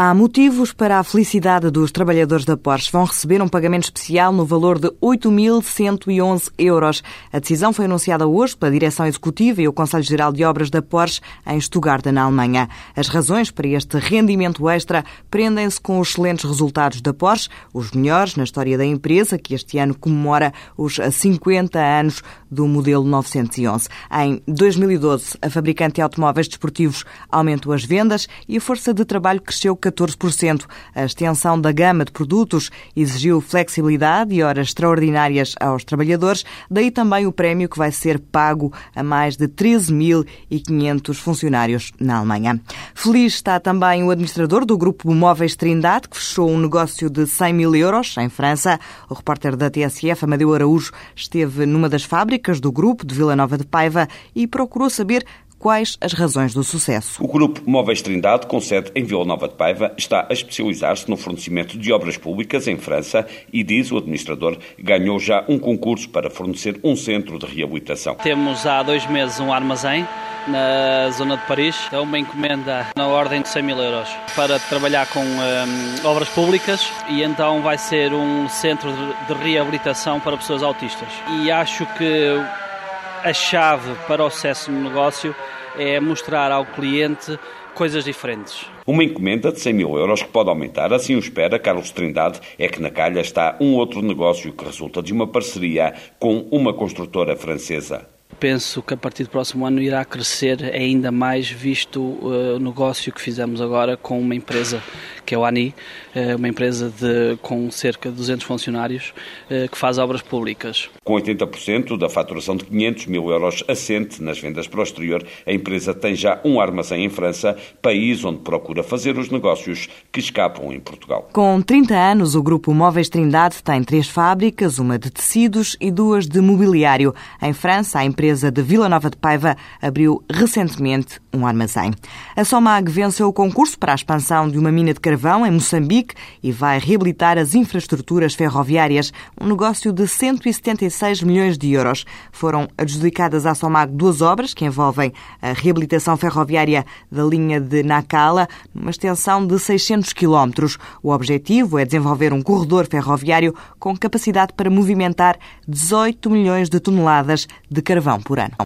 Há motivos para a felicidade dos trabalhadores da Porsche. Vão receber um pagamento especial no valor de 8.111 euros. A decisão foi anunciada hoje pela Direção Executiva e o Conselho Geral de Obras da Porsche em Stuttgart, na Alemanha. As razões para este rendimento extra prendem-se com os excelentes resultados da Porsche, os melhores na história da empresa, que este ano comemora os 50 anos do modelo 911. Em 2012, a fabricante de automóveis desportivos aumentou as vendas e a força de trabalho cresceu 14%. A extensão da gama de produtos exigiu flexibilidade e horas extraordinárias aos trabalhadores, daí também o prémio que vai ser pago a mais de 13.500 funcionários na Alemanha. Feliz está também o administrador do Grupo Móveis Trindade, que fechou um negócio de 100 mil euros em França. O repórter da TSF, Amadeu Araújo, esteve numa das fábricas do grupo de Vila Nova de Paiva e procurou saber quais as razões do sucesso. O Grupo Móveis Trindade, com sede em Vila Nova de Paiva, está a especializar-se no fornecimento de obras públicas em França e, diz o administrador, ganhou já um concurso para fornecer um centro de reabilitação. Temos há dois meses um armazém na zona de Paris. É uma encomenda na ordem de 100 mil euros para trabalhar com um, obras públicas e então vai ser um centro de reabilitação para pessoas autistas. E acho que a chave para o sucesso no negócio é mostrar ao cliente coisas diferentes. Uma encomenda de 100 mil euros que pode aumentar, assim o espera Carlos Trindade, é que na calha está um outro negócio que resulta de uma parceria com uma construtora francesa penso que a partir do próximo ano irá crescer ainda mais, visto uh, o negócio que fizemos agora com uma empresa que é o ANI, uh, uma empresa de, com cerca de 200 funcionários uh, que faz obras públicas. Com 80% da faturação de 500 mil euros assente nas vendas para o exterior, a empresa tem já um armazém em França, país onde procura fazer os negócios que escapam em Portugal. Com 30 anos, o Grupo Móveis Trindade tem três fábricas, uma de tecidos e duas de mobiliário. Em França, a empresa de Vila Nova de Paiva abriu recentemente um armazém. A Somag venceu o concurso para a expansão de uma mina de carvão em Moçambique e vai reabilitar as infraestruturas ferroviárias, um negócio de 176 milhões de euros. Foram adjudicadas à Somag duas obras que envolvem a reabilitação ferroviária da linha de Nacala, numa extensão de 600 quilómetros. O objetivo é desenvolver um corredor ferroviário com capacidade para movimentar 18 milhões de toneladas de carvão por ano.